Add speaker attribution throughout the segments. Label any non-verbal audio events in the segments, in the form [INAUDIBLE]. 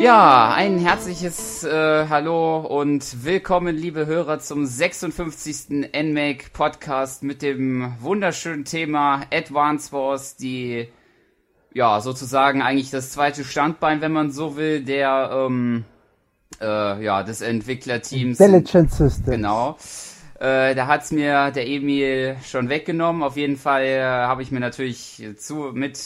Speaker 1: Ja, ein herzliches äh, Hallo und willkommen, liebe Hörer, zum 56. NMAC Podcast mit dem wunderschönen Thema Advance Wars, die ja sozusagen eigentlich das zweite Standbein, wenn man so will, der ähm, äh, ja des Entwicklerteams.
Speaker 2: Intelligent Systems.
Speaker 1: Genau. Äh, da hat's mir der Emil schon weggenommen. Auf jeden Fall äh, habe ich mir natürlich zu mit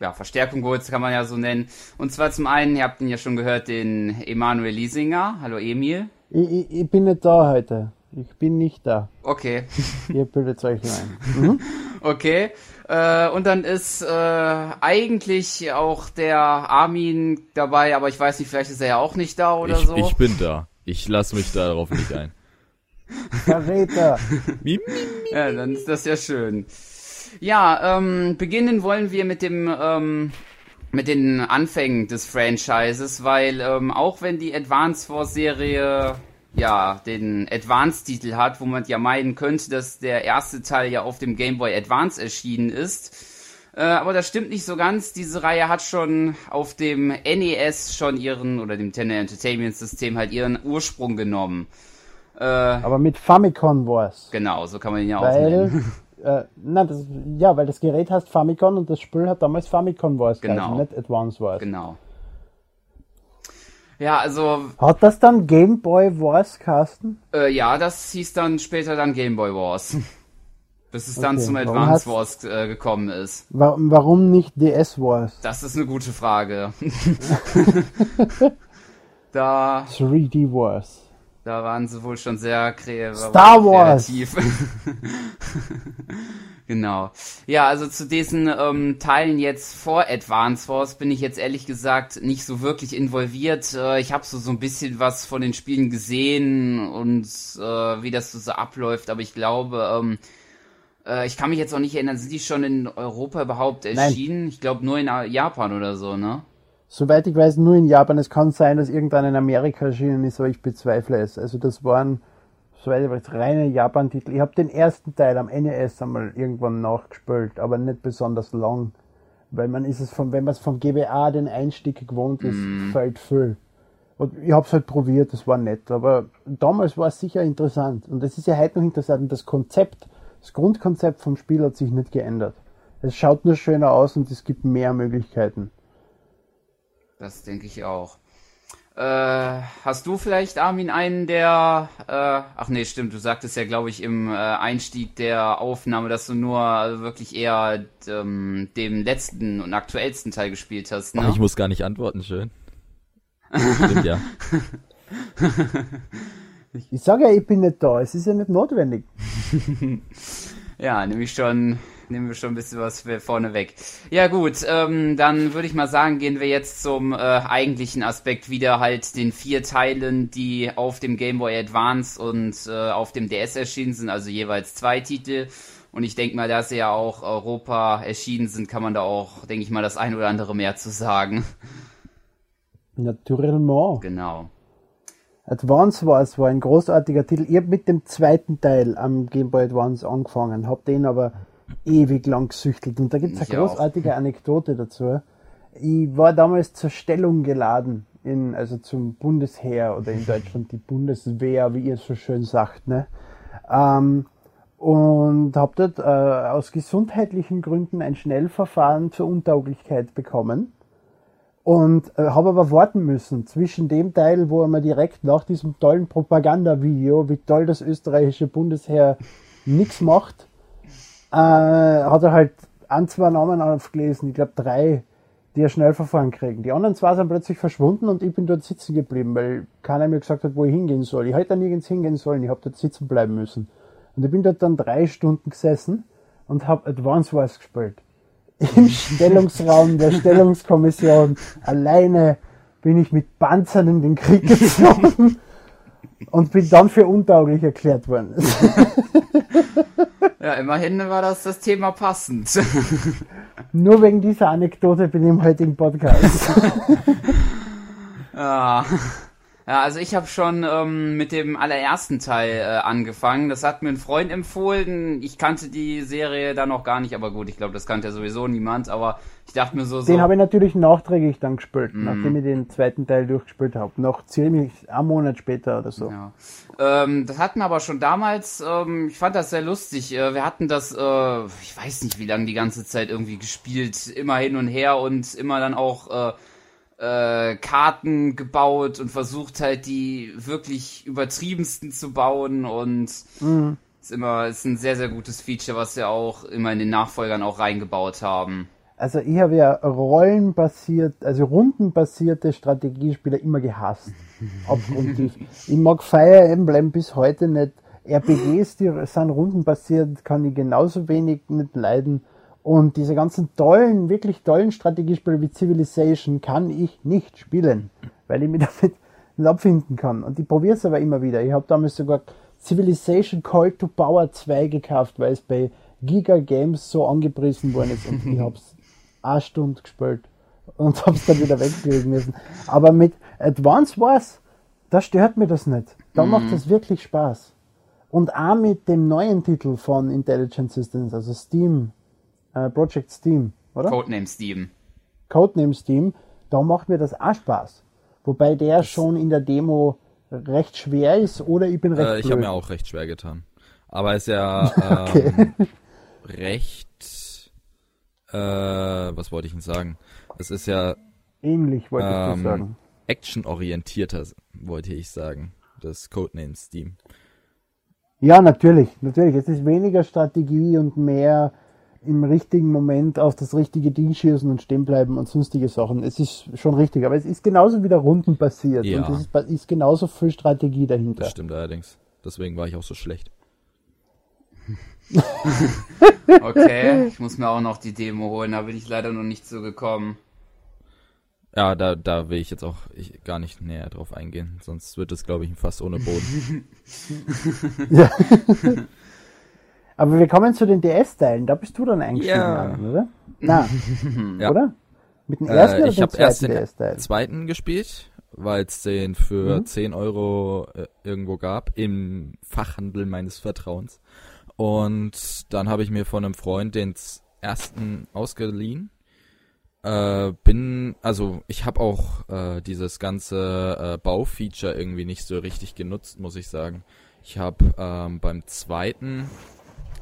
Speaker 1: ja, Verstärkung geholt, kann man ja so nennen. Und zwar zum einen, ihr habt ihn ja schon gehört, den Emanuel Liesinger. Hallo Emil.
Speaker 2: Ich, ich, ich bin nicht da heute. Ich bin nicht da.
Speaker 1: Okay. [LAUGHS]
Speaker 2: Ihr bildet euch nur ein. [LAUGHS] Mhm.
Speaker 1: Okay. Äh, und dann ist äh, eigentlich auch der Armin dabei, aber ich weiß nicht, vielleicht ist er ja auch nicht da oder
Speaker 3: ich,
Speaker 1: so.
Speaker 3: ich bin da. Ich lasse mich darauf nicht ein.
Speaker 2: Verräter.
Speaker 1: Ja, dann ist das ja schön. Ja, ähm, beginnen wollen wir mit dem ähm, mit den Anfängen des Franchises, weil ähm, auch wenn die Advance Wars Serie ja den Advance-Titel hat, wo man ja meinen könnte, dass der erste Teil ja auf dem Game Boy Advance erschienen ist, äh, aber das stimmt nicht so ganz. Diese Reihe hat schon auf dem NES schon ihren oder dem Nintendo Entertainment System halt ihren Ursprung genommen. Äh,
Speaker 2: Aber mit Famicom war's.
Speaker 1: genau, so kann man ihn ja auch
Speaker 2: Weil,
Speaker 1: nennen.
Speaker 2: äh, nein, das, ja, weil das Gerät heißt Famicom und das Spiel hat damals Famicom Wars
Speaker 1: Genau.
Speaker 2: geheißen, nicht Advance Wars.
Speaker 1: Genau. Ja, also
Speaker 2: Hat das dann Game Boy Wars Carsten?
Speaker 1: Äh, ja, das hieß dann später dann Game Boy Wars. Bis es dann
Speaker 2: Okay,
Speaker 1: zum
Speaker 2: warum
Speaker 1: Advance Wars äh, gekommen ist.
Speaker 2: Wa warum nicht DS Wars?
Speaker 1: Das ist eine gute Frage. [LAUGHS] da,
Speaker 2: 3D Wars.
Speaker 1: da waren sie wohl schon sehr krä
Speaker 2: Star Wars.
Speaker 1: kreativ. [LAUGHS] genau. Ja, also zu diesen ähm, Teilen jetzt vor Advance Wars bin ich jetzt ehrlich gesagt nicht so wirklich involviert. Äh, ich habe so so ein bisschen was von den Spielen gesehen und äh, wie das so, so abläuft, aber ich glaube, ähm, äh, ich kann mich jetzt auch nicht erinnern, sind die schon in Europa überhaupt erschienen? Ich glaube nur in äh, Japan oder so, ne?
Speaker 2: Soweit ich weiß, nur in Japan. Es kann sein, dass irgendein in Amerika erschienen ist, aber ich bezweifle es. Also das waren, soweit ich weiß, reine Japan-Titel. Ich habe den ersten Teil am NES einmal irgendwann nachgespielt, aber nicht besonders lang. Weil man ist es von, wenn man es vom GBA den Einstieg gewohnt ist, fällt viel. Und ich habe es halt probiert, das war nett. Aber damals war es sicher interessant. Und es ist ja heute noch interessant. Und das Konzept, das Grundkonzept vom Spiel hat sich nicht geändert. Es schaut nur schöner aus und es gibt mehr Möglichkeiten.
Speaker 1: Das denke ich auch. Äh, hast du vielleicht, Armin, einen der, äh, ach nee, stimmt, du sagtest ja, glaube ich, im äh, Einstieg der Aufnahme, dass du nur äh, wirklich eher ähm, dem letzten und aktuellsten Teil gespielt hast, ne?
Speaker 3: Ach, ich muss gar nicht antworten, schön. Stimmt, ja. [LAUGHS]
Speaker 2: Ich sage ja, ich bin nicht da. Es ist ja nicht notwendig. [LAUGHS]
Speaker 1: Ja, nehme ich schon, nehmen wir schon ein bisschen was vorne weg. Ja gut, ähm, dann würde ich mal sagen, gehen wir jetzt zum äh, eigentlichen Aspekt wieder halt den vier Teilen, die auf dem Game Boy Advance und äh, auf dem DS erschienen sind, also jeweils zwei Titel. Und ich denke mal, da sie ja auch Europa erschienen sind, kann man da auch, denke ich mal, das ein oder andere mehr zu sagen.
Speaker 2: Naturellement.
Speaker 1: Genau.
Speaker 2: Advance Wars war ein großartiger Titel. Ich habe mit dem zweiten Teil am Game Boy Advance angefangen, habe den aber ewig lang gesüchtelt. Und da gibt es
Speaker 1: Ich
Speaker 2: eine
Speaker 1: auch.
Speaker 2: großartige Anekdote dazu. Ich war damals zur Stellung geladen, in, also zum Bundesheer oder in Deutschland die Bundeswehr, wie ihr so schön sagt. Ne? Ähm, und habe dort äh, aus gesundheitlichen Gründen ein Schnellverfahren zur Untauglichkeit bekommen. Und äh, habe aber warten müssen zwischen dem Teil, wo mir direkt nach diesem tollen Propagandavideo, wie toll das österreichische Bundesheer nichts macht, äh, hat er halt ein, zwei Namen aufgelesen, ich glaube drei, die er Schnellverfahren kriegen. Die anderen zwei sind plötzlich verschwunden und ich bin dort sitzen geblieben, weil keiner mir gesagt hat, wo ich hingehen soll. Ich hätte da nirgends hingehen sollen, ich habe dort sitzen bleiben müssen. Und ich bin dort dann drei Stunden gesessen und habe Advance Wars gespielt im [LAUGHS] Stellungsraum der Stellungskommission. Alleine bin ich mit Panzern in den Krieg [LAUGHS] gezogen und bin dann für untauglich erklärt worden. [LAUGHS]
Speaker 1: Ja, immerhin war das das Thema passend. [LAUGHS]
Speaker 2: Nur wegen dieser Anekdote bin ich im heutigen Podcast.
Speaker 1: Ja. [LAUGHS] Ja, also ich habe schon ähm, mit dem allerersten Teil äh, angefangen. Das hat mir ein Freund empfohlen. Ich kannte die Serie da noch gar nicht, aber gut, ich glaube, das kannte ja sowieso niemand. Aber ich dachte mir so, so
Speaker 2: Den habe ich natürlich nachträglich dann gespielt, mm. nachdem ich den zweiten Teil durchgespielt habe. Noch ziemlich einen Monat später oder so.
Speaker 1: Ja. Ähm, das hatten aber schon damals, ähm, ich fand das sehr lustig. Äh, wir hatten das, äh, ich weiß nicht, wie lange die ganze Zeit irgendwie gespielt, immer hin und her und immer dann auch äh, äh, Karten gebaut und versucht halt die wirklich übertriebensten zu bauen und mhm. ist immer ist ein sehr sehr gutes Feature, was wir auch immer in den Nachfolgern auch reingebaut haben.
Speaker 2: Also ich habe ja rollenbasiert, also rundenbasierte Strategiespiele immer gehasst. [LAUGHS] Abgrundtief. ich mag Fire Emblem bis heute nicht. RPGs, die sind rundenbasiert, kann ich genauso wenig nicht leiden. Und diese ganzen tollen, wirklich tollen Strategiespiele wie Civilization kann ich nicht spielen, weil ich mich [LAUGHS] damit nicht abfinden kann. Und ich probiere es aber immer wieder. Ich habe damals sogar Civilization Call to Power 2 gekauft, weil es bei Giga Games so angepriesen worden ist und ich habe es [LAUGHS] eine Stunde gespielt und habe es dann wieder weglegen müssen. Aber mit Advance Wars, da stört mir das nicht. Da mhm. macht das wirklich Spaß. Und auch mit dem neuen Titel von Intelligent Systems, also Steam, äh, Project Steam, oder?
Speaker 1: Codename Steam.
Speaker 2: Codename Steam, da macht mir das auch Spaß. Wobei der das schon in der Demo recht schwer ist oder ich bin recht
Speaker 3: äh, Ich habe mir auch recht schwer getan. Aber ist ja [LAUGHS] ähm, recht, äh, was wollte ich denn sagen? Es ist ja
Speaker 2: ähnlich, wollte ähm, ich sagen.
Speaker 3: Actionorientierter, wollte ich sagen, das Codename Steam.
Speaker 2: Ja, natürlich, natürlich. Es ist weniger Strategie und mehr im richtigen Moment auf das richtige Ding schießen und stehen bleiben und sonstige Sachen. Es ist schon richtig, aber es ist genauso wieder Runden passiert ja. und es ist, ist, genauso viel Strategie dahinter.
Speaker 3: Das stimmt allerdings. Deswegen war ich auch so schlecht. [LAUGHS]
Speaker 1: okay, ich muss mir auch noch die Demo holen, da bin ich leider noch nicht so gekommen.
Speaker 3: Ja, da, da will ich jetzt auch ich, gar nicht näher drauf eingehen, sonst wird es, glaube ich, ein Fass ohne Boden. [LAUGHS]
Speaker 2: ja. [LAUGHS] Aber wir kommen zu den DS-Teilen. Da bist du dann eingestiegen, ja. oder? Na, [LAUGHS] ja. oder?
Speaker 3: Mit dem ersten äh, oder ich habe erst den DS-Teil? zweiten gespielt, weil es den für mhm. 10 Euro äh, irgendwo gab im Fachhandel meines Vertrauens. Und dann habe ich mir von einem Freund den ersten ausgeliehen. Äh, bin, also ich habe auch äh, dieses ganze äh, Baufeature irgendwie nicht so richtig genutzt, muss ich sagen. Ich habe ähm, beim zweiten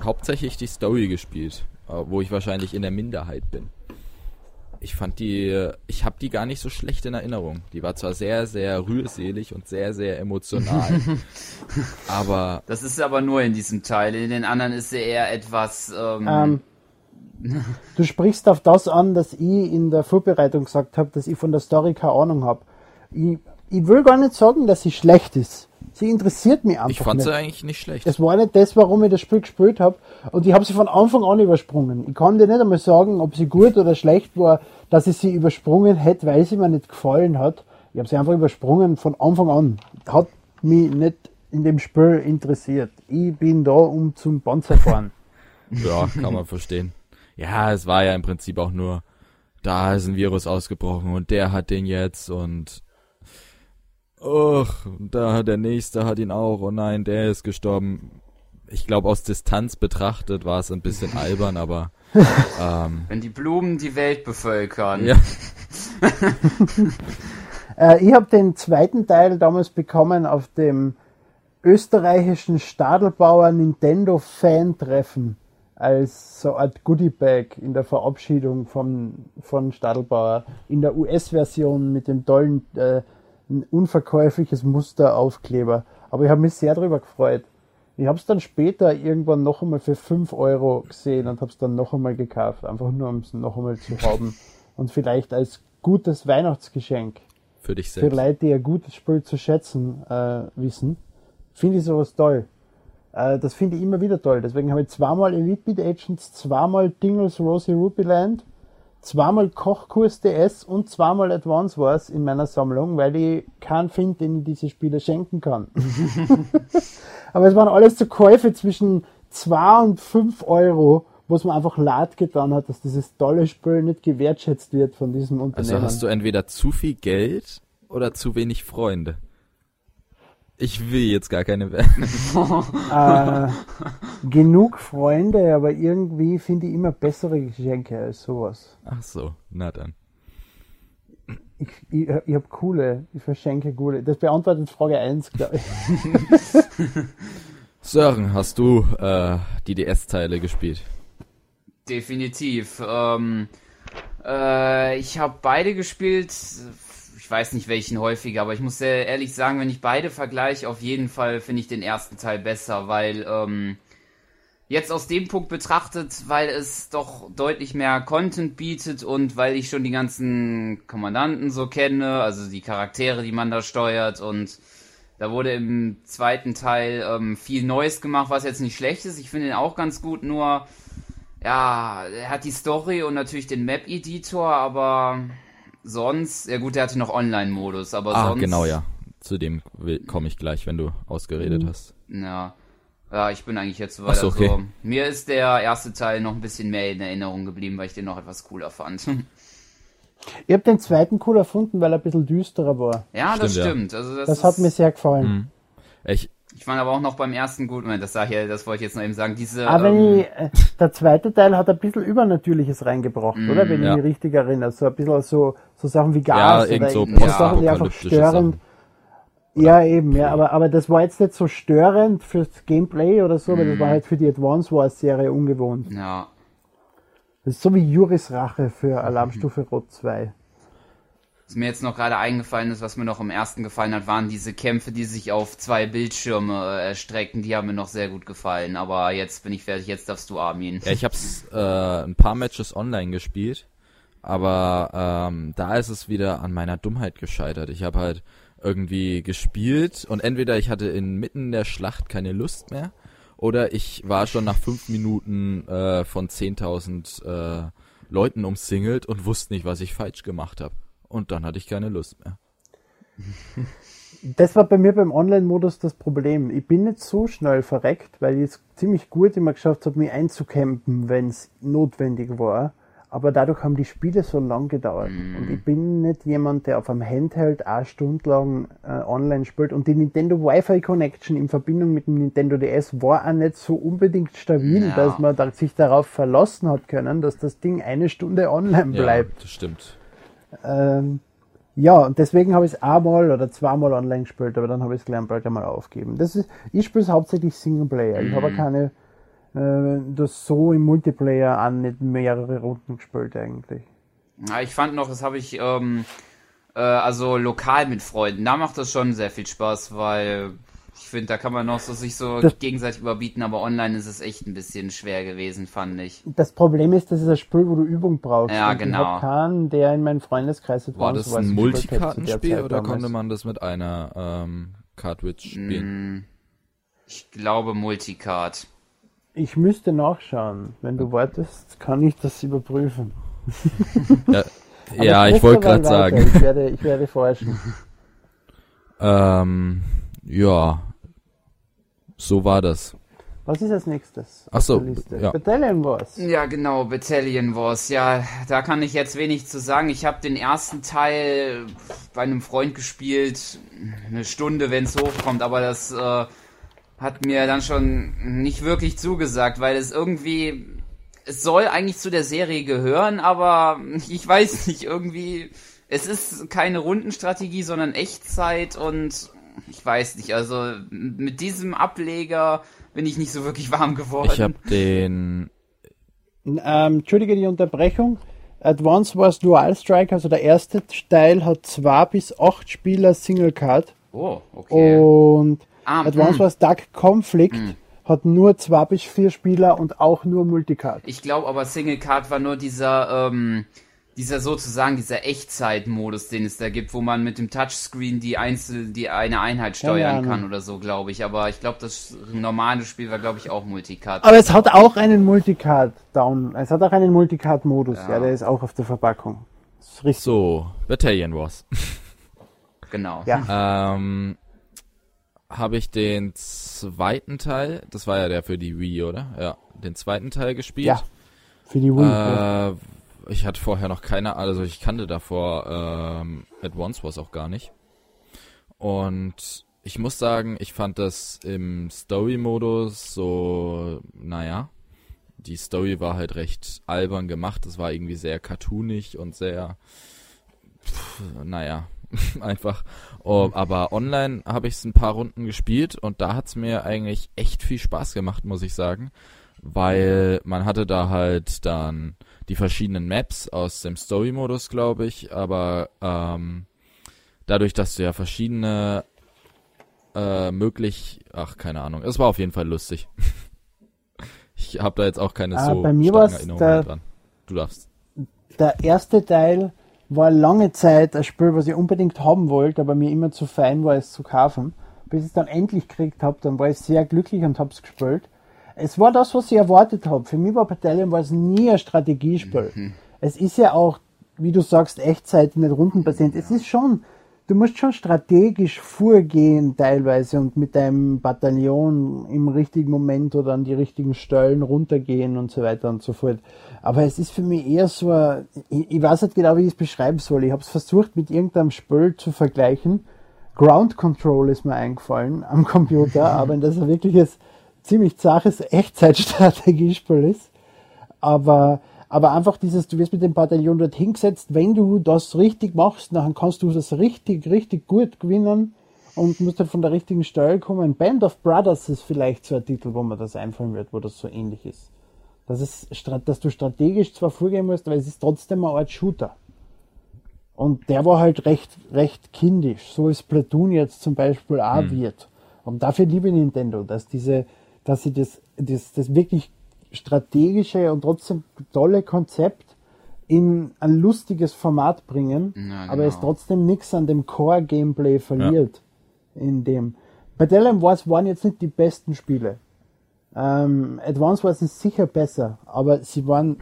Speaker 3: hauptsächlich die Story gespielt, äh, wo ich wahrscheinlich in der Minderheit bin. Ich fand die, ich habe die gar nicht so schlecht in Erinnerung. Die war zwar sehr, sehr rührselig und sehr, sehr emotional, [LAUGHS] aber
Speaker 1: das ist aber nur in diesem Teil. In den anderen ist sie eher etwas. Ähm,
Speaker 2: ähm, [LAUGHS] du sprichst auf das an, dass ich in der Vorbereitung gesagt habe, dass ich von der Story keine Ahnung habe. Ich, ich will gar nicht sagen, dass sie schlecht ist. Sie interessiert mich einfach.
Speaker 3: Ich fand sie eigentlich nicht schlecht.
Speaker 2: Es war nicht das, warum ich das Spiel gespielt habe. Und ich habe sie von Anfang an übersprungen. Ich kann dir nicht einmal sagen, ob sie gut oder schlecht war. Dass ich sie übersprungen hätte, weil sie mir nicht gefallen hat. Ich habe sie einfach übersprungen von Anfang an. Hat mich nicht in dem Spiel interessiert. Ich bin da, um zum Panzer fahren. [LAUGHS]
Speaker 3: ja, kann man verstehen. Ja, es war ja im Prinzip auch nur, da ist ein Virus ausgebrochen und der hat den jetzt und Ach, da der nächste hat ihn auch. Oh nein, der ist gestorben. Ich glaube, aus Distanz betrachtet war es ein bisschen [LAUGHS] albern, aber
Speaker 1: ähm, wenn die Blumen die Welt bevölkern.
Speaker 3: Ja. [LAUGHS]
Speaker 2: äh, ich habe den zweiten Teil damals bekommen auf dem österreichischen Stadelbauer Nintendo Fan Treffen als so Art Goodie Bag in der Verabschiedung von, von Stadelbauer in der US-Version mit dem tollen äh, ein unverkäufliches Musteraufkleber. Aber ich habe mich sehr darüber gefreut. Ich habe es dann später irgendwann noch einmal für 5 Euro gesehen und habe es dann noch einmal gekauft, einfach nur um es noch einmal zu haben. Und vielleicht als gutes Weihnachtsgeschenk.
Speaker 3: Für dich selbst.
Speaker 2: Für Leute, die ein gutes Spiel zu schätzen äh, wissen. Finde ich sowas toll. Äh, das finde ich immer wieder toll. Deswegen habe ich zweimal Elite Beat Agents, zweimal Dingles Rosie Ruby Land zweimal Kochkurs DS und zweimal Advance Wars in meiner Sammlung, weil ich keinen finde, den ich diese Spiele schenken kann. [LAUGHS] Aber es waren alles so Käufe zwischen 2 und 5 Euro, wo es mir einfach leid getan hat, dass dieses tolle Spiel nicht gewertschätzt wird von diesem Unternehmen.
Speaker 3: Also hast du entweder zu viel Geld oder zu wenig Freunde? Ich will jetzt gar keine werden. [LAUGHS]
Speaker 2: äh, genug Freunde, aber irgendwie finde ich immer bessere Geschenke als sowas.
Speaker 3: Ach so, na dann.
Speaker 2: Ich, ich, ich habe coole, ich verschenke coole. Das beantwortet Frage 1, glaube ich. [LAUGHS]
Speaker 3: Sören, hast du äh, die DS-Teile gespielt?
Speaker 1: Definitiv. Ähm, äh, ich habe beide gespielt weiß nicht welchen häufiger, aber ich muss sehr ehrlich sagen, wenn ich beide vergleiche, auf jeden Fall finde ich den ersten Teil besser, weil ähm, jetzt aus dem Punkt betrachtet, weil es doch deutlich mehr Content bietet und weil ich schon die ganzen Kommandanten so kenne, also die Charaktere, die man da steuert und da wurde im zweiten Teil ähm, viel Neues gemacht, was jetzt nicht schlecht ist. Ich finde ihn auch ganz gut, nur ja, er hat die Story und natürlich den Map-Editor, aber sonst, ja gut, der hatte noch Online-Modus, aber
Speaker 3: ah,
Speaker 1: sonst.
Speaker 3: genau, ja. Zu dem komme ich gleich, wenn du ausgeredet mhm. hast.
Speaker 1: Ja. Ja, ich bin eigentlich jetzt so weit. So, okay. also, mir ist der erste Teil noch ein bisschen mehr in Erinnerung geblieben, weil ich den noch etwas cooler fand. [LAUGHS]
Speaker 2: Ich habe den zweiten cool erfunden, weil er ein bisschen düsterer war.
Speaker 1: Ja, stimmt, das stimmt. Ja. Also das,
Speaker 2: das hat mir sehr gefallen. Mhm.
Speaker 3: Ich,
Speaker 1: ich fand aber auch noch beim ersten gut, das sag ich, das wollte ich jetzt noch eben sagen, diese.
Speaker 2: Aber ähm, ich, äh, der zweite Teil hat ein bisschen Übernatürliches reingebracht, mm, oder? Wenn ja. ich mich richtig erinnere. So ein bisschen so, so Sachen wie Gas
Speaker 3: ja, oder
Speaker 2: so
Speaker 3: ja.
Speaker 2: Sachen, die einfach störend. Sachen. Ja, eben, ja, aber, aber das war jetzt nicht so störend fürs Gameplay oder so, mm. weil das war mhm. halt für die Advance Wars Serie ungewohnt.
Speaker 1: Ja.
Speaker 2: Das ist so wie Juris Rache für Alarmstufe Rot 2.
Speaker 1: Was mir jetzt noch gerade eingefallen ist, was mir noch im ersten gefallen hat, waren diese Kämpfe, die sich auf zwei Bildschirme äh, erstrecken. Die haben mir noch sehr gut gefallen. Aber jetzt bin ich fertig, jetzt darfst du Armin.
Speaker 3: Ja, ich habe äh, ein paar Matches online gespielt, aber ähm, da ist es wieder an meiner Dummheit gescheitert. Ich habe halt irgendwie gespielt und entweder ich hatte inmitten der Schlacht keine Lust mehr oder ich war schon nach fünf Minuten äh, von 10.000 äh, Leuten umsingelt und wusste nicht, was ich falsch gemacht habe und dann hatte ich keine Lust mehr.
Speaker 2: Das war bei mir beim Online-Modus das Problem. Ich bin nicht so schnell verreckt, weil ich es ziemlich gut immer geschafft habe, mich einzucampen, wenn es notwendig war. Aber dadurch haben die Spiele so lang gedauert. Mm. Und ich bin nicht jemand, der auf einem Handheld eine Stunde lang äh, online spielt. Und die Nintendo Wi-Fi Connection in Verbindung mit dem Nintendo DS war auch nicht so unbedingt stabil, ja. dass man sich darauf verlassen hat können, dass das Ding eine Stunde online bleibt.
Speaker 3: Ja, das stimmt.
Speaker 2: Ähm, ja, und deswegen habe ich es einmal oder zweimal online gespielt, aber dann habe ich es gleich bald einmal aufgegeben. Das ist, ich spiele es hauptsächlich Singleplayer. Mhm. Ich habe mhm. keine, äh, das so im Multiplayer an nicht mehrere Runden gespielt eigentlich.
Speaker 1: Ja, ich fand noch, das habe ich, ähm, äh, also lokal mit Freunden, da macht das schon sehr viel Spaß, weil ich finde, da kann man noch so sich so das, gegenseitig überbieten, aber online ist es echt ein bisschen schwer gewesen, fand ich.
Speaker 2: Das Problem ist, das ist ein Spiel, wo du Übung brauchst.
Speaker 1: Ja, genau. Ich
Speaker 2: keinen, der in meinem Freundeskreis
Speaker 3: War das ein Multikartenspiel oder konnte man das mit einer ähm, Cartridge spielen? Mm,
Speaker 1: ich glaube Multicard.
Speaker 2: Ich müsste nachschauen. Wenn du wartest, kann ich das überprüfen.
Speaker 3: ja, [LAUGHS] ja ich wollte gerade sagen.
Speaker 2: Ich werde, ich werde forschen. [LAUGHS]
Speaker 3: ähm, ja, so war das.
Speaker 2: Was ist als nächstes?
Speaker 3: Ach so,
Speaker 2: ja. Battalion Wars.
Speaker 1: Ja, genau, Battalion Wars. Ja, da kann ich jetzt wenig zu sagen. Ich habe den ersten Teil bei einem Freund gespielt, eine Stunde, wenn es hochkommt, aber das äh, hat mir dann schon nicht wirklich zugesagt, weil es irgendwie, es soll eigentlich zu der Serie gehören, aber [LAUGHS] ich weiß nicht, irgendwie, es ist keine Rundenstrategie, sondern Echtzeit und ich weiß nicht, also mit diesem Ableger bin ich nicht so wirklich warm geworden.
Speaker 3: Ich habe den.
Speaker 2: Ähm, Entschuldige die Unterbrechung. Advance Wars Dual Strike, also der erste Teil, hat zwei bis acht Spieler Single Card.
Speaker 1: Oh, okay.
Speaker 2: Und ah, Advance mm. Wars Dark Conflict mm. hat nur zwei bis vier Spieler und auch nur Multicard.
Speaker 1: Ich glaube aber Single Card war nur dieser ähm, dieser sozusagen dieser Echtzeitmodus, den es da gibt, wo man mit dem Touchscreen die einzel die eine Einheit steuern kann oder so, glaube ich. Aber ich glaube, das normale Spiel war, glaube ich, auch Multicard.
Speaker 2: Aber es hat auch einen Multicard Down. Es hat auch einen Multicard Modus. Ja. ja, der ist auch auf der Verpackung.
Speaker 3: So, Battalion Wars. [LAUGHS]
Speaker 1: genau.
Speaker 3: Ja. Ähm, habe ich den zweiten Teil, das war ja der für die Wii, oder? Ja, den zweiten Teil gespielt. Ja.
Speaker 2: Für die Wii.
Speaker 3: Äh, ja ich hatte vorher noch keine, also ich kannte davor ähm, Advance Wars auch gar nicht. und ich muss sagen, ich fand das im Story-Modus so, naja, die Story war halt recht albern gemacht. Es war irgendwie sehr cartoonig und sehr, pff, naja, [LAUGHS] einfach. Oh, aber online habe ich es ein paar Runden gespielt und da hat es mir eigentlich echt viel Spaß gemacht, muss ich sagen. Weil man hatte da halt dann die verschiedenen Maps aus dem Story-Modus, glaube ich, aber ähm, dadurch, dass du ja verschiedene äh, möglich, ach keine Ahnung, es war auf jeden Fall lustig. [LAUGHS] ich habe da jetzt auch keine ah, so
Speaker 2: bei mir Erinnerungen der, dran. Du darfst. Der erste Teil war lange Zeit ein Spiel, was ich unbedingt haben wollte, aber mir immer zu fein war, es zu kaufen. Bis ich es dann endlich gekriegt habe, dann war ich sehr glücklich und habe es gespielt es war das, was ich erwartet habe. Für mich war Battalion war es nie ein Strategiespiel. Mhm. Es ist ja auch, wie du sagst, Echtzeit, nicht rundenbasierend. Ja. Es ist schon, du musst schon strategisch vorgehen teilweise und mit deinem Bataillon im richtigen Moment oder an die richtigen Stellen runtergehen und so weiter und so fort. Aber es ist für mich eher so, ein, ich, ich weiß nicht genau, wie ich es beschreiben soll. Ich habe es versucht mit irgendeinem Spiel zu vergleichen. Ground Control ist mir eingefallen am Computer, [LAUGHS] aber das ist wirklich ist ziemlich zaches Echtzeitstrategiespiel ist. Aber, aber einfach dieses, du wirst mit dem Bataillon dort hingesetzt, wenn du das richtig machst, dann kannst du das richtig, richtig gut gewinnen und musst halt von der richtigen Stelle kommen. Band of Brothers ist vielleicht so ein Titel, wo man das einfallen wird, wo das so ähnlich ist. Das ist, dass du strategisch zwar vorgehen musst, aber es ist trotzdem eine Art Shooter. Und der war halt recht, recht kindisch, so ist Platoon jetzt zum Beispiel auch hm. wird. Und dafür liebe Nintendo, dass diese, dass sie das, das, das wirklich strategische und trotzdem tolle Konzept in ein lustiges Format bringen, ja, genau. aber es trotzdem nichts an dem Core-Gameplay verliert. Ja. In dem. Bei Dell Wars waren jetzt nicht die besten Spiele. Ähm, Advance Wars ist sicher besser, aber sie waren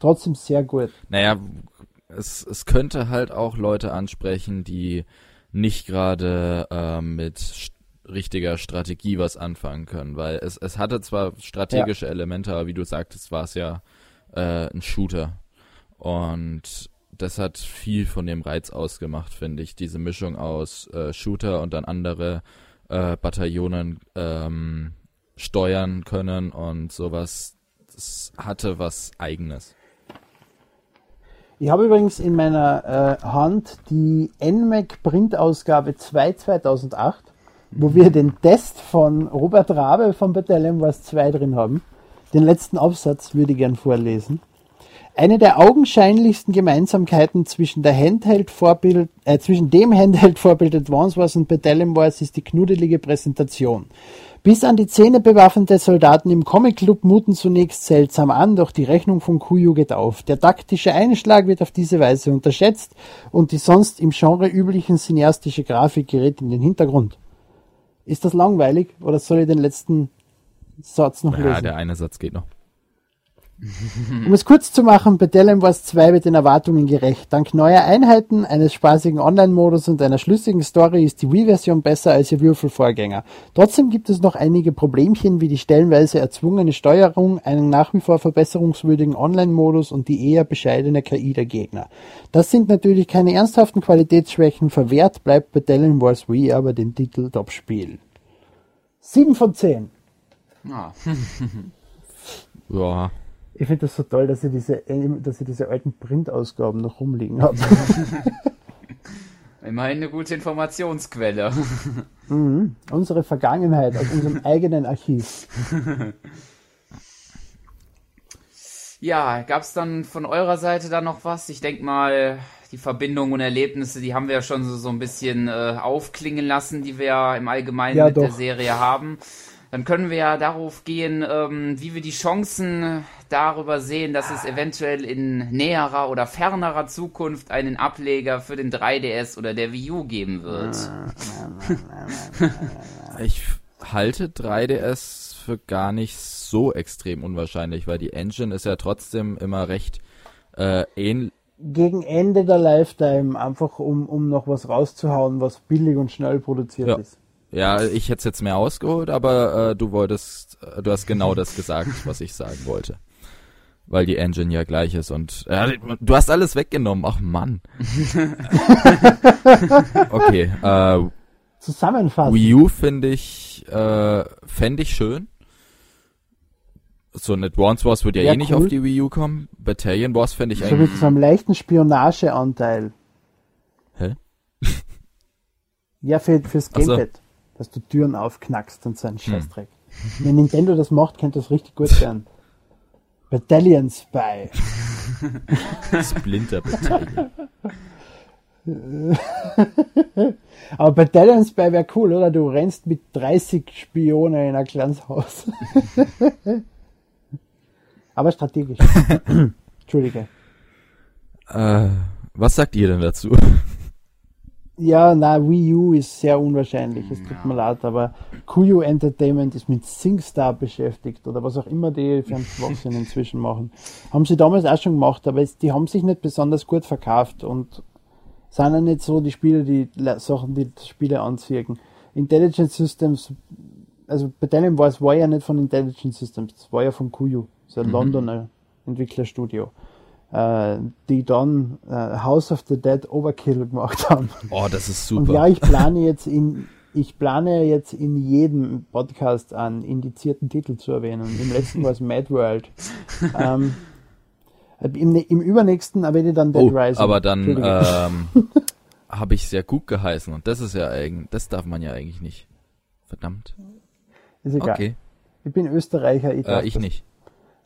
Speaker 2: trotzdem sehr gut.
Speaker 3: Naja, es, es könnte halt auch Leute ansprechen, die nicht gerade äh, mit richtiger Strategie was anfangen können, weil es, es hatte zwar strategische ja. Elemente, aber wie du sagtest, war es ja äh, ein Shooter. Und das hat viel von dem Reiz ausgemacht, finde ich. Diese Mischung aus äh, Shooter und dann andere äh, Bataillonen ähm, steuern können und sowas. Das hatte was Eigenes.
Speaker 2: Ich habe übrigens in meiner äh, Hand die NMAC Printausgabe 2 2008 wo wir den Test von Robert Rabe von Battalion Wars 2 drin haben. Den letzten Aufsatz würde ich gern vorlesen. Eine der augenscheinlichsten Gemeinsamkeiten zwischen der Handheld-Vorbild, äh, zwischen dem Handheld-Vorbild Advance Wars und Battalion Wars ist die knuddelige Präsentation. Bis an die Zähne bewaffnete Soldaten im Comic Club muten zunächst seltsam an, doch die Rechnung von Kuyu geht auf. Der taktische Einschlag wird auf diese Weise unterschätzt und die sonst im Genre üblichen cineastische Grafik gerät in den Hintergrund. Ist das langweilig oder soll ich den letzten Satz noch ja, lesen? Ja,
Speaker 3: der eine Satz geht noch. [LAUGHS]
Speaker 2: Um es kurz zu machen, Battalion Wars 2 wird den Erwartungen gerecht. Dank neuer Einheiten, eines spaßigen Online-Modus und einer schlüssigen Story ist die Wii-Version besser als ihr Würfelvorgänger. Trotzdem gibt es noch einige Problemchen wie die stellenweise erzwungene Steuerung, einen nach wie vor verbesserungswürdigen Online-Modus und die eher bescheidene KI der Gegner. Das sind natürlich keine ernsthaften Qualitätsschwächen, verwehrt bleibt Battalion Wars Wii aber den Titel Top-Spiel. 7 von 10. Ah. [LAUGHS] ja. Ich finde das so toll, dass ich diese, dass ich diese alten Printausgaben noch rumliegen habe. [LAUGHS]
Speaker 1: Immerhin eine gute Informationsquelle. [LAUGHS]
Speaker 2: Mhm. Unsere Vergangenheit aus unserem eigenen Archiv. [LAUGHS]
Speaker 1: Ja, gab es dann von eurer Seite da noch was? Ich denke mal, die Verbindungen und Erlebnisse, die haben wir ja schon so, so ein bisschen äh, aufklingen lassen, die wir ja im Allgemeinen ja, mit doch. der Serie haben. Dann können wir ja darauf gehen, ähm, wie wir die Chancen darüber sehen, dass es eventuell in näherer oder fernerer Zukunft einen Ableger für den 3DS oder der Wii U geben wird. [LAUGHS]
Speaker 3: ich halte 3DS für gar nicht so extrem unwahrscheinlich, weil die Engine ist ja trotzdem immer recht äh, ähnlich
Speaker 2: gegen Ende der Lifetime, einfach um, um noch was rauszuhauen, was billig und schnell produziert ja. ist.
Speaker 3: Ja, ich hätte es jetzt mehr ausgeholt, aber äh, du wolltest, äh, du hast genau das gesagt, was ich sagen wollte weil die Engine ja gleich ist und äh, du hast alles weggenommen. Ach Mann. [LAUGHS] okay, äh,
Speaker 2: zusammenfassen.
Speaker 3: Wii U finde ich, äh, fände ich schön. So ein Advance Wars wird ja, ja eh nicht auf die Wii U kommen. Battalion Wars fände ich
Speaker 2: so eigentlich. Mit so einem leichten Spionageanteil.
Speaker 3: Hä?
Speaker 2: ja, für, fürs Gamepad. So. Dass du Türen aufknackst und so einen hm. Scheißdreck. Hm. Wenn Nintendo das macht, könnte das richtig gut werden. Battalion Spy. [LAUGHS]
Speaker 3: Splinter Battalion. [LAUGHS]
Speaker 2: Aber Battalion Spy wäre cool, oder? Du rennst mit 30 Spionen in ein kleines Haus. [LAUGHS] Aber strategisch. Entschuldige.
Speaker 3: Äh, was sagt ihr denn dazu?
Speaker 2: Ja, na, Wii U ist sehr unwahrscheinlich, es tut mir leid, aber QU Entertainment ist mit SingStar beschäftigt oder was auch immer die Schwachsinn inzwischen machen. Haben sie damals auch schon gemacht, aber es, die haben sich nicht besonders gut verkauft und sind ja nicht so die Spiele, die Sachen, die Spiele anziehen. Intelligent Systems, also Battalion Wars war ja nicht von Intelligent Systems, das war ja von QU, so ein mhm. Londoner Entwicklerstudio die dann äh, House of the Dead Overkill gemacht haben.
Speaker 3: Oh, das ist super.
Speaker 2: Und ja, ich plane jetzt in ich plane jetzt in jedem Podcast einen indizierten Titel zu erwähnen. Im letzten war es Mad World. [LAUGHS] ähm, im, Im übernächsten erwähne ich dann
Speaker 3: Dead oh, Rising. Aber dann ähm, [LAUGHS] habe ich sehr gut geheißen und das ist ja eigentlich, das darf man ja eigentlich nicht. Verdammt.
Speaker 2: Ist egal. Okay. Ich bin Österreicher.
Speaker 3: Ich, äh, ich nicht.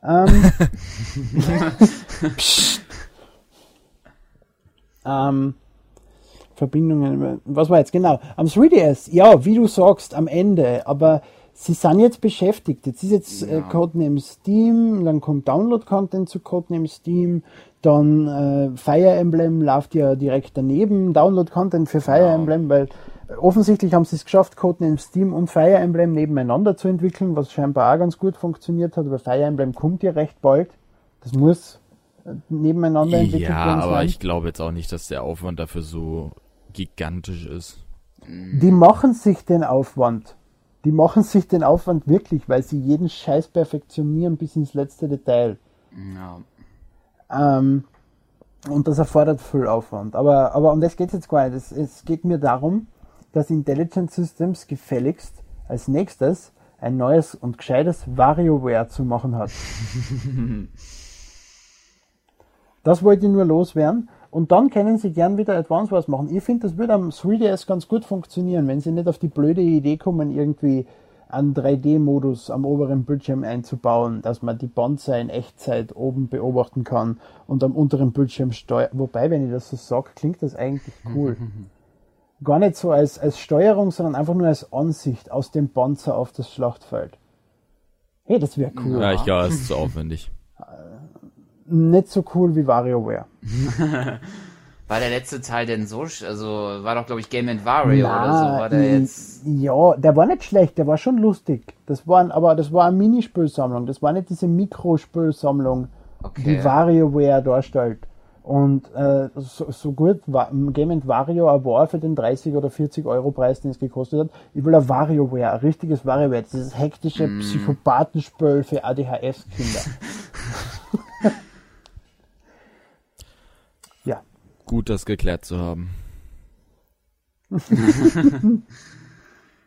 Speaker 2: Ähm, [LAUGHS] ähm, Verbindungen, was war jetzt genau? Am 3DS, ja, wie du sagst, am Ende, aber sie sind jetzt beschäftigt. Jetzt ist jetzt äh, ja. äh, Codename Steam, dann kommt Download-Content zu Codename Steam, dann äh, Fire Emblem läuft ja direkt daneben, Download-Content für Fire ja. Emblem, weil Offensichtlich haben sie es geschafft, Codename Steam und Fire Emblem nebeneinander zu entwickeln, was scheinbar auch ganz gut funktioniert hat, weil Fire Emblem kommt ja recht bald. Das muss äh, nebeneinander entwickelt
Speaker 3: ja, werden. Ja, aber ich glaube jetzt auch nicht, dass der Aufwand dafür so gigantisch ist.
Speaker 2: Die machen sich den Aufwand. Die machen sich den Aufwand wirklich, weil sie jeden Scheiß perfektionieren bis ins letzte Detail. Ja. Ähm, und das erfordert viel Aufwand. Aber, aber um das geht es jetzt gar nicht. Es, es geht mir darum, dass Intelligent Systems gefälligst als nächstes ein neues und gescheites WarioWare zu machen hat. [LAUGHS] das wollte ich nur loswerden. Und dann können sie gern wieder Advance Wars machen. Ich finde, das würde am 3DS ganz gut funktionieren, wenn sie nicht auf die blöde Idee kommen, irgendwie einen 3D-Modus am oberen Bildschirm einzubauen, dass man die Bonsai in Echtzeit oben beobachten kann und am unteren Bildschirm steuern. Wobei, wenn ich das so sage, klingt das eigentlich cool. [LAUGHS] gar nicht so als, als Steuerung, sondern einfach nur als Ansicht aus dem Panzer auf das Schlachtfeld. Hey, das wäre cool.
Speaker 3: Ja, ich glaube, es ist zu aufwendig.
Speaker 2: nicht so cool wie WarioWare. [LAUGHS]
Speaker 1: war der letzte Teil denn so, also war doch glaube ich Game Wario Na, oder so, war der jetzt?
Speaker 2: Ja, der war nicht schlecht, der war schon lustig. Das war, aber das war eine Minispielsammlung, das war nicht diese Mikrospielsammlung, okay. die WarioWare darstellt. Und äh, so, so gut war, Game Wario war für den 30 oder 40 Euro Preis, den es gekostet hat. Ich will ein WarioWare, ein richtiges WarioWare, dieses hektische mm. Psychopathenspöl für ADHS-Kinder. [LAUGHS] ja.
Speaker 3: Gut, das geklärt zu haben. [LAUGHS]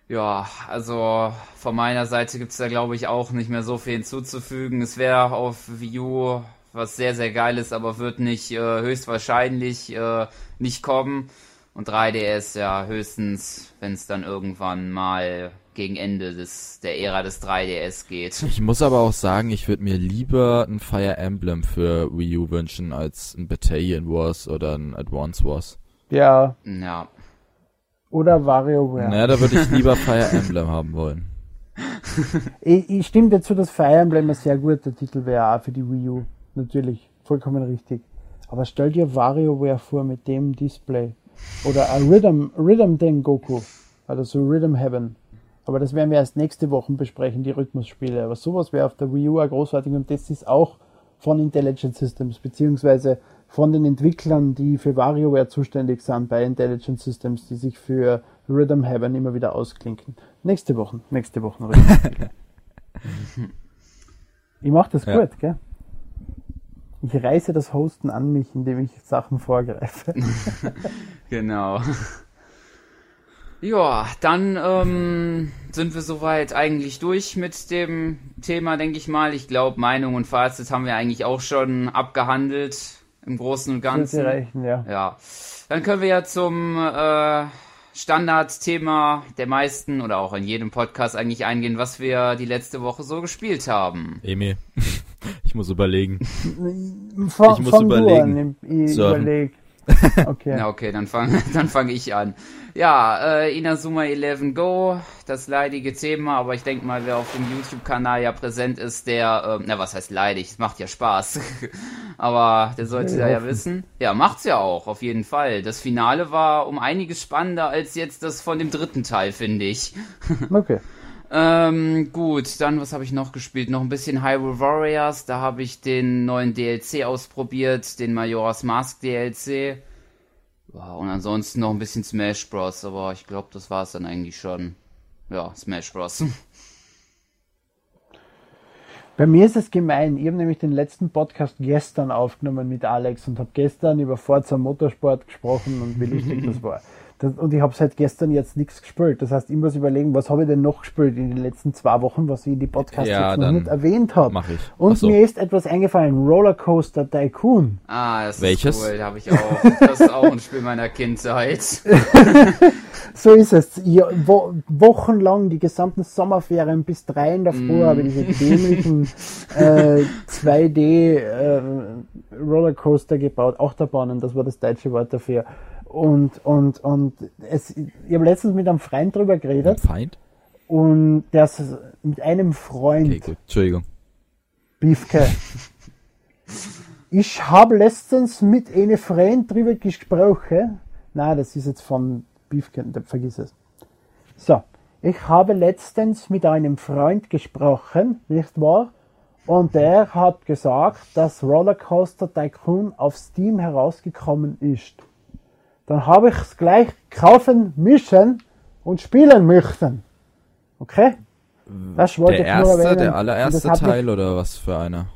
Speaker 1: ja, also von meiner Seite gibt's da glaube ich auch nicht mehr so viel hinzuzufügen. Es wäre auf Wii U was sehr, sehr geil ist, aber wird nicht äh, höchstwahrscheinlich äh, nicht kommen. Und 3DS ja höchstens, wenn es dann irgendwann mal gegen Ende des, der Ära des 3DS geht.
Speaker 3: Ich muss aber auch sagen, ich würde mir lieber ein Fire Emblem für Wii U wünschen als ein Battalion Wars oder ein Advance Wars.
Speaker 2: Ja.
Speaker 1: Ja.
Speaker 2: Oder WarioWare.
Speaker 3: Naja, da würde ich lieber Fire Emblem haben wollen. [LAUGHS]
Speaker 2: ich, ich stimme dazu, dass Fire Emblem ein sehr guter Titel wäre, auch für die Wii U natürlich, vollkommen richtig. Aber stell dir WarioWare vor mit dem Display. Oder ein Rhythm, Rhythm Goku. Also so Rhythm Heaven. Aber das werden wir erst nächste Woche besprechen, die Rhythmusspiele. Aber sowas wäre auf der Wii U auch großartig und das ist auch von Intelligent Systems, beziehungsweise von den Entwicklern, die für WarioWare zuständig sind bei Intelligent Systems, die sich für Rhythm Heaven immer wieder ausklinken. Nächste Woche, nächste Woche [LAUGHS] ich mach das ja. gut, gell? Ich reiße das Hosten an mich, indem ich Sachen vorgreife. [LAUGHS]
Speaker 1: genau. Ja, dann ähm, sind wir soweit eigentlich durch mit dem Thema, denke ich mal. Ich glaube, Meinung und Fazit haben wir eigentlich auch schon abgehandelt im Großen und Ganzen.
Speaker 2: Reichen, ja.
Speaker 1: ja. Dann können wir ja zum äh, Standardthema der meisten oder auch in jedem Podcast eigentlich eingehen, was wir die letzte Woche so gespielt haben.
Speaker 3: Emil, [LAUGHS] ich muss überlegen.
Speaker 2: Fang, ich muss überlegen. An, ich so. überleg. [LAUGHS]
Speaker 1: Okay. Na okay, dann fange [LAUGHS] dann fang ich an. Ja, äh, Inazuma 11 Go, das leidige Thema, aber ich denke mal, wer auf dem YouTube-Kanal ja präsent ist, der, äh, na was heißt leidig, es macht ja Spaß. [LAUGHS] aber der sollte ja, ja wissen. Ja, macht's ja auch, auf jeden Fall. Das Finale war um einiges spannender als jetzt das von dem dritten Teil, finde ich.
Speaker 2: okay.
Speaker 1: Ähm, gut, dann was habe ich noch gespielt? Noch ein bisschen Hyrule Warriors. Da habe ich den neuen DLC ausprobiert, den Majora's Mask DLC. Und ansonsten noch ein bisschen Smash Bros. Aber ich glaube, das war es dann eigentlich schon. Ja, Smash Bros. [LAUGHS]
Speaker 2: Bei mir ist es gemein. Ich habe nämlich den letzten Podcast gestern aufgenommen mit Alex und habe gestern über Forza Motorsport gesprochen und wie lustig das war. [LAUGHS] Das, und ich habe seit gestern jetzt nichts gespielt. Das heißt, ich muss überlegen, was habe ich denn noch gespielt in den letzten zwei Wochen, was ich in die Podcasts ja, jetzt noch nicht erwähnt habe.
Speaker 3: Mach ich.
Speaker 2: Und so. mir ist etwas eingefallen, Rollercoaster Tycoon.
Speaker 1: Ah, das
Speaker 3: Welches?
Speaker 1: ist cool, habe ich auch. Das ist auch ein Spiel meiner Kindheit. [LAUGHS]
Speaker 2: so ist es. Ja, wo, wochenlang, die gesamten Sommerferien bis drei in der Früh mm. habe ich diese dämlichen äh, 2D äh, Rollercoaster gebaut, Achterbahnen, das war das deutsche Wort dafür. Und, und, und es, ich habe letztens mit einem Freund drüber geredet.
Speaker 3: Ein Feind?
Speaker 2: Und der ist mit einem Freund. Okay,
Speaker 3: gut. Entschuldigung.
Speaker 2: Biefke. ich habe letztens mit einem Freund drüber gesprochen. Na, das ist jetzt von Biefke, vergiss es. So. Ich habe letztens mit einem Freund gesprochen, nicht wahr? Und der hat gesagt, dass Rollercoaster Tycoon auf Steam herausgekommen ist dann habe ich es gleich kaufen müssen und spielen möchten. Okay?
Speaker 3: Das wollte der ich erste, nur erwähnen. der allererste Teil mich, oder was für einer?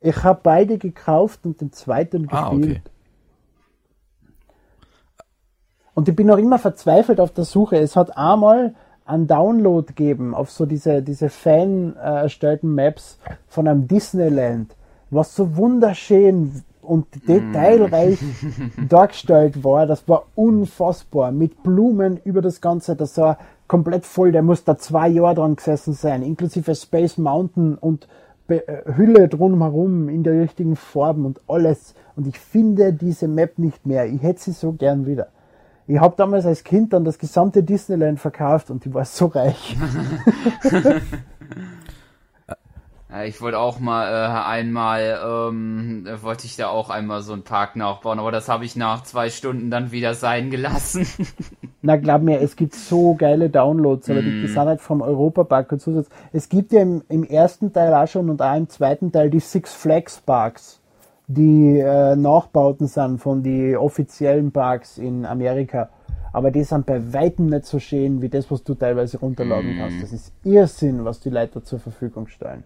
Speaker 2: Ich habe beide gekauft und den zweiten
Speaker 3: ah, gespielt. Okay.
Speaker 2: Und ich bin noch immer verzweifelt auf der Suche. Es hat einmal einen Download gegeben auf so diese, diese Fan äh, erstellten Maps von einem Disneyland, was so wunderschön und detailreich [LAUGHS] dargestellt war. Das war unfassbar. Mit Blumen über das Ganze. Das war komplett voll. Der muss da zwei Jahre dran gesessen sein. Inklusive Space Mountain und Be äh, Hülle drumherum in der richtigen Farben und alles. Und ich finde diese Map nicht mehr. Ich hätte sie so gern wieder. Ich habe damals als Kind dann das gesamte Disneyland verkauft und ich war so reich. [LAUGHS] [LAUGHS]
Speaker 1: Ich wollte auch mal äh, einmal, ähm, wollte ich da auch einmal so einen Park nachbauen, aber das habe ich nach zwei Stunden dann wieder sein gelassen. [LAUGHS]
Speaker 2: Na glaub mir, es gibt so geile Downloads, aber mm. die, die sind halt vom Europapark und Zusatz. Es gibt ja im, im, ersten Teil auch schon und auch im zweiten Teil die Six Flags Parks, die äh, Nachbauten sind von die offiziellen Parks in Amerika. Aber die sind bei weitem nicht so schön wie das, was du teilweise runterladen mm. kannst. Das ist Irrsinn, was die Leute zur Verfügung stellen.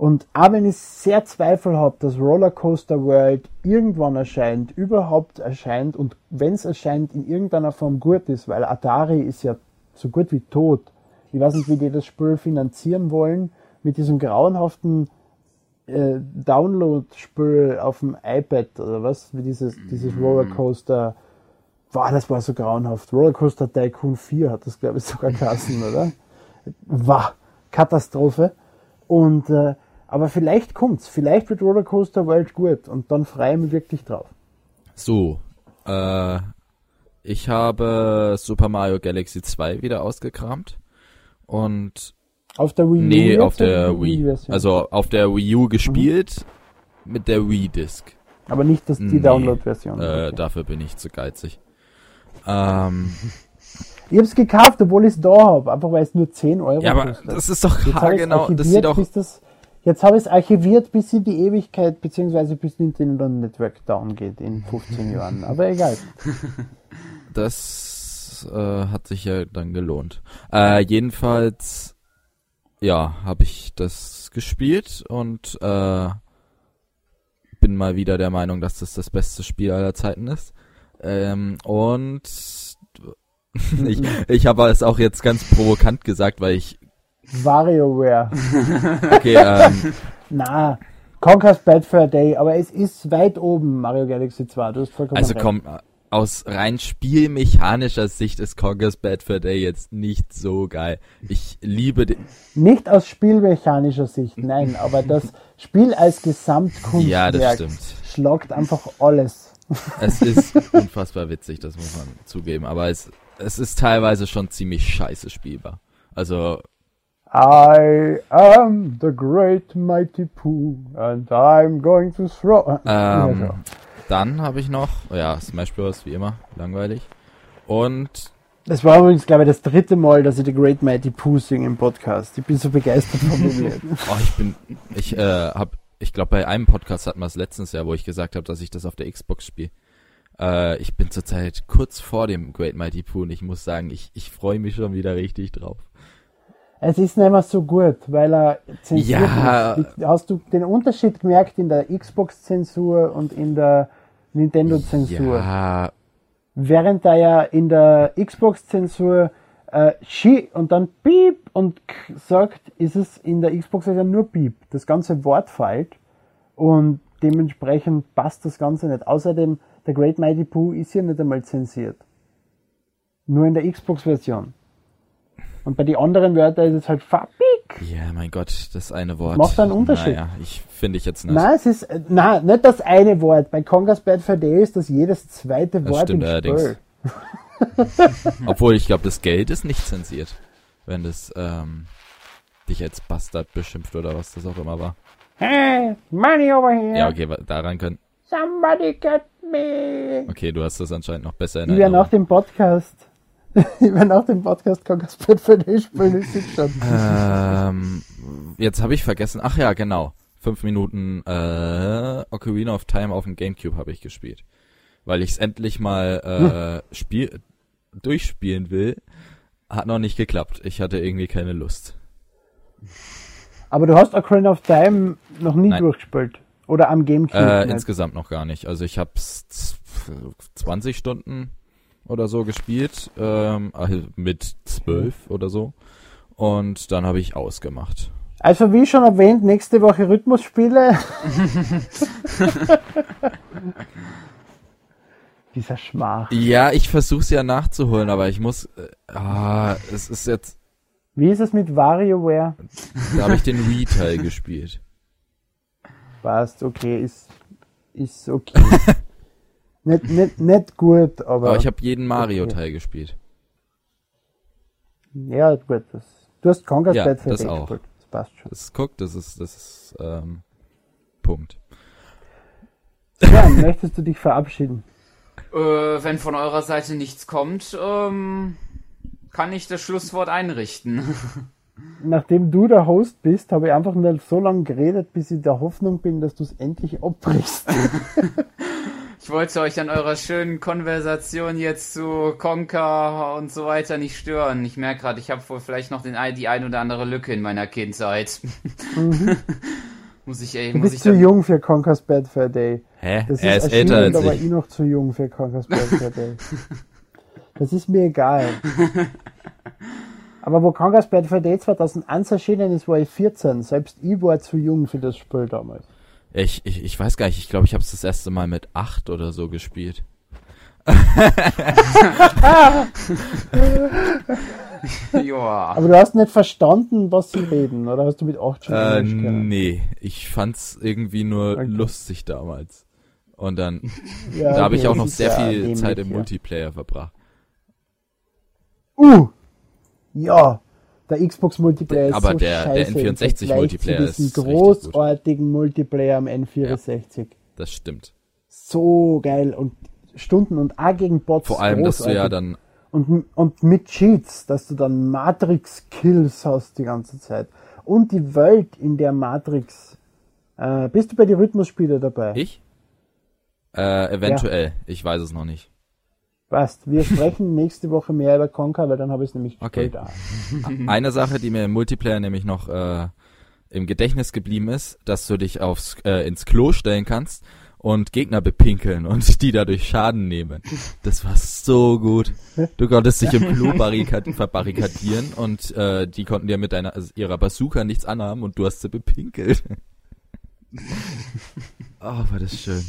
Speaker 2: Und auch wenn ich sehr Zweifel habe, dass Rollercoaster World irgendwann erscheint, überhaupt erscheint und wenn es erscheint, in irgendeiner Form gut ist, weil Atari ist ja so gut wie tot. Ich weiß nicht, wie die das Spiel finanzieren wollen mit diesem grauenhaften äh, Download-Spiel auf dem iPad oder was, wie dieses, dieses mhm. Rollercoaster. Wow, das war so grauenhaft. Rollercoaster Tycoon 4 hat das, glaube ich, sogar geheißen, oder? War Katastrophe. Und äh, aber vielleicht kommt's. Vielleicht wird Rollercoaster World gut und dann freue ich mich wirklich drauf.
Speaker 3: So, äh, ich habe Super Mario Galaxy 2 wieder ausgekramt und
Speaker 2: auf der Wii U?
Speaker 3: Nee, auf der Wii. Wii also auf der Wii U gespielt mhm. mit der Wii Disc.
Speaker 2: Aber nicht das, die nee, Download-Version.
Speaker 3: Äh, okay. Dafür bin ich zu geizig. Ähm,
Speaker 2: ich hab's gekauft, obwohl ich es da habe, einfach weil es nur 10 Euro
Speaker 3: Ja, aber kostet. das ist doch genau, das sieht doch
Speaker 2: das Jetzt habe ich es archiviert bis in die Ewigkeit, beziehungsweise bis Nintendo Network down geht in 15 Jahren. Aber egal. [LAUGHS]
Speaker 3: Das äh, hat sich ja dann gelohnt. Äh, jedenfalls, ja, habe ich das gespielt und äh, bin mal wieder der Meinung, dass das das beste Spiel aller Zeiten ist. Ähm, und [LAUGHS] ich ich habe es auch jetzt ganz provokant gesagt, weil ich
Speaker 2: WarioWare. [LAUGHS]
Speaker 3: okay, ähm, [LAUGHS]
Speaker 2: Na, Conker's Bad for a Day, aber es ist weit oben, Mario Galaxy 2. Du hast vollkommen
Speaker 3: also
Speaker 2: recht.
Speaker 3: komm, aus rein spielmechanischer Sicht ist Conker's Bad for a Day jetzt nicht so geil. Ich liebe den.
Speaker 2: Nicht aus spielmechanischer Sicht, nein, aber das Spiel als Gesamtkunstwerk
Speaker 3: Ja, das stimmt.
Speaker 2: schlagt einfach alles.
Speaker 3: Es [LAUGHS] ist unfassbar witzig, das muss man zugeben, aber es, es ist teilweise schon ziemlich scheiße spielbar. Also,
Speaker 2: I am the great mighty Pooh and I'm going to throw.
Speaker 3: ähm,
Speaker 2: Ja,
Speaker 3: dann habe ich noch, ja, Smash Bros. wie immer, langweilig. Und
Speaker 2: Das war übrigens, glaube ich, das dritte Mal, dass ich The Great Mighty Pooh singe im Podcast. Ich bin so begeistert von dem Lied.
Speaker 3: Oh, ich bin, ich äh, hab, ich glaube bei einem Podcast hatten wir es letztens ja, wo ich gesagt habe, dass ich das auf der Xbox spiele. Äh, ich bin zurzeit kurz vor dem Great Mighty Pooh und ich muss sagen, ich, ich freue mich schon wieder richtig drauf.
Speaker 2: Es ist nicht mehr so gut, weil er zensiert
Speaker 3: Ja.
Speaker 2: ist. Hast du den Unterschied gemerkt in der Xbox-Zensur und in der Nintendo-Zensur?
Speaker 3: Ja,
Speaker 2: Während er ja in der Xbox-Zensur äh, Shi und dann Piep und K sagt, ist es in der Xbox-Version nur Piep. Das ganze Wort fällt und dementsprechend passt das Ganze nicht. Außerdem, der Great Mighty Pooh ist ja nicht einmal zensiert. Nur in der Xbox-Version. Und bei den anderen Wörtern ist es halt Fabik.
Speaker 3: ja, mein Gott, das eine Wort.
Speaker 2: macht einen Unterschied.
Speaker 3: Naja, ich finde ich jetzt nicht.
Speaker 2: Nein, es ist, äh, nein, nicht das eine Wort. Bei Conker's Bad for Day ist das jedes zweite
Speaker 3: Das
Speaker 2: Wort
Speaker 3: stimmt
Speaker 2: im
Speaker 3: allerdings.
Speaker 2: Spiel. [LAUGHS] [LAUGHS]
Speaker 3: Obwohl ich glaube, das Geld ist nicht zensiert. Wenn das ähm, dich als Bastard beschimpft oder was das auch immer war.
Speaker 2: Hey, money over here.
Speaker 3: Ja, okay, daran können.
Speaker 2: Somebody get me.
Speaker 3: Okay, du hast das anscheinend noch besser in Erinnerung.
Speaker 2: nach dem Podcast, [LAUGHS] ich werde nach dem Podcast Conker's Bad for Day spielen, das ist schon.
Speaker 3: Ähm, jetzt habe ich vergessen. Ach ja, genau. Fünf Minuten äh, Ocarina of Time auf dem Gamecube habe ich gespielt. Weil ich es endlich mal äh, spiel durchspielen will. Hat noch nicht geklappt. Ich hatte irgendwie keine Lust.
Speaker 2: Aber du hast Ocarina of Time noch nie
Speaker 3: Nein.
Speaker 2: durchgespielt. Oder am Gamecube.
Speaker 3: Äh, insgesamt noch gar nicht. Also ich habe 20 Stunden oder so gespielt, ähm, also mit 12 oder so. Und dann habe ich ausgemacht.
Speaker 2: Also wie schon erwähnt, nächste Woche Rhythmusspiele. [LAUGHS] Dieser Schmach.
Speaker 3: Ja, ich versuch's ja nachzuholen, aber ich muss. Äh, ah, es ist jetzt.
Speaker 2: Wie ist es mit WarioWare?
Speaker 3: Da habe ich den Wii-Teil gespielt. [LAUGHS]
Speaker 2: Passt, okay, ist, ist okay. [LAUGHS] nicht, nicht, nicht gut, aber.
Speaker 3: Aber ich habe jeden Mario-Teil gespielt.
Speaker 2: ja, gut. Das, du hast Conker's
Speaker 3: Ja,
Speaker 2: Bad
Speaker 3: das
Speaker 2: Day
Speaker 3: auch.
Speaker 2: gespielt. Das passt schon.
Speaker 3: Das guckt, das ist, das ist, ähm, Punkt.
Speaker 2: Ja, [LAUGHS] möchtest du dich verabschieden?
Speaker 1: Äh, wenn von eurer Seite nichts kommt, ähm, kann ich das Schlusswort einrichten. [LAUGHS]
Speaker 2: Nachdem du der Host bist, habe ich einfach nur so lange geredet, bis ich der Hoffnung bin, dass du es endlich abbrichst. [LAUGHS]
Speaker 1: Ich wollte euch an eurer schönen Konversation jetzt zu Conker und so weiter nicht stören. Ich merke gerade, ich habe wohl vielleicht noch den, die ein oder andere Lücke in meiner Kindheit. [LAUGHS] muss ich, ey,
Speaker 2: Mhm. Du
Speaker 1: muss
Speaker 2: bist
Speaker 1: ich
Speaker 2: zu jung für Conker's Bad a Day.
Speaker 3: Hä?
Speaker 2: Das
Speaker 3: er
Speaker 2: ist,
Speaker 3: ist älter als
Speaker 2: aber
Speaker 3: ich.
Speaker 2: ich noch zu jung für Conker's Bad a Day. [LAUGHS] Das ist mir egal. Aber wo Conker's Bad a Day 2001 erschienen ist, war ich 14. Selbst ich war zu jung für das Spiel damals.
Speaker 3: Ich, ich, ich weiß gar nicht, ich glaube, ich habe es das erste Mal mit acht oder so gespielt. [LAUGHS]
Speaker 1: Joa.
Speaker 2: Aber du hast nicht verstanden, was sie reden, oder hast du mit 8 schon
Speaker 3: Äh, nee, ich fand's irgendwie nur
Speaker 2: Okay.
Speaker 3: lustig damals. Und dann, [LAUGHS]
Speaker 2: Ja,
Speaker 3: da habe ich auch noch sehr
Speaker 2: ja
Speaker 3: viel Zeit im
Speaker 2: ja.
Speaker 3: Multiplayer verbracht.
Speaker 2: Uh! Ja, der Xbox Multiplayer ist
Speaker 3: Aber
Speaker 2: so
Speaker 3: der- der
Speaker 2: scheiße im
Speaker 3: N64
Speaker 2: Vergleich
Speaker 3: Multiplayer
Speaker 2: zu
Speaker 3: ist
Speaker 2: großartigen Multiplayer am N64.
Speaker 3: Das stimmt.
Speaker 2: So geil und Stunden und auch gegen Bots.
Speaker 3: Vor allem, dass du ja
Speaker 2: großartig.
Speaker 3: dann,
Speaker 2: und, und mit Cheats, dass du dann Matrix-Kills hast die ganze Zeit. Und die Welt in der Matrix. Äh, bist du bei den Rhythmusspielen dabei?
Speaker 3: ich? Äh, eventuell, ich weiß es noch nicht.
Speaker 2: Passt. Wir sprechen [LAUGHS] nächste Woche mehr über Conker, weil dann habe ich es nämlich
Speaker 3: Okay.
Speaker 2: gespielt. auch. [LAUGHS]
Speaker 3: Eine Sache, die mir im Multiplayer nämlich noch äh, im Gedächtnis geblieben ist, dass du dich aufs äh, ins Klo stellen kannst und Gegner bepinkeln und [LAUGHS] die dadurch Schaden nehmen. Das war so gut. Du konntest dich im Klo verbarrikadieren und äh, die konnten dir mit deiner also ihrer Bazooka nichts anhaben und du hast sie bepinkelt. oh, war das schön.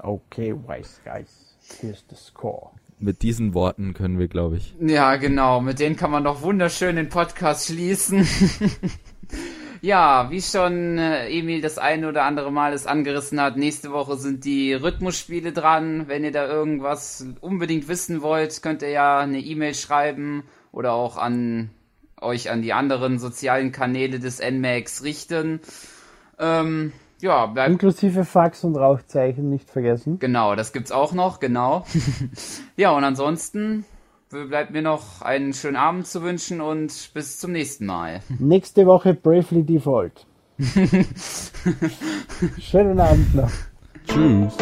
Speaker 2: Okay, wise guys, here's the score.
Speaker 3: Mit diesen Worten können wir, glaube ich.
Speaker 1: Ja, genau. Mit denen kann man doch wunderschön den Podcast schließen. [LAUGHS] Ja, wie schon äh, Emil das eine oder andere Mal es angerissen hat, nächste Woche sind die Rhythmusspiele dran. Wenn ihr da irgendwas unbedingt wissen wollt, könnt ihr ja eine E-Mail schreiben oder auch an euch an die anderen sozialen Kanäle des NMAX richten. Ähm, ja,
Speaker 2: bleibt. Inklusive Fax und Rauchzeichen nicht vergessen.
Speaker 1: Genau, das gibt's auch noch, genau. [LAUGHS] ja, und ansonsten bleibt mir noch einen schönen Abend zu wünschen und bis zum nächsten Mal. [LAUGHS]
Speaker 2: Nächste Woche Bravely Default. [LAUGHS] schönen Abend noch.
Speaker 3: Tschüss.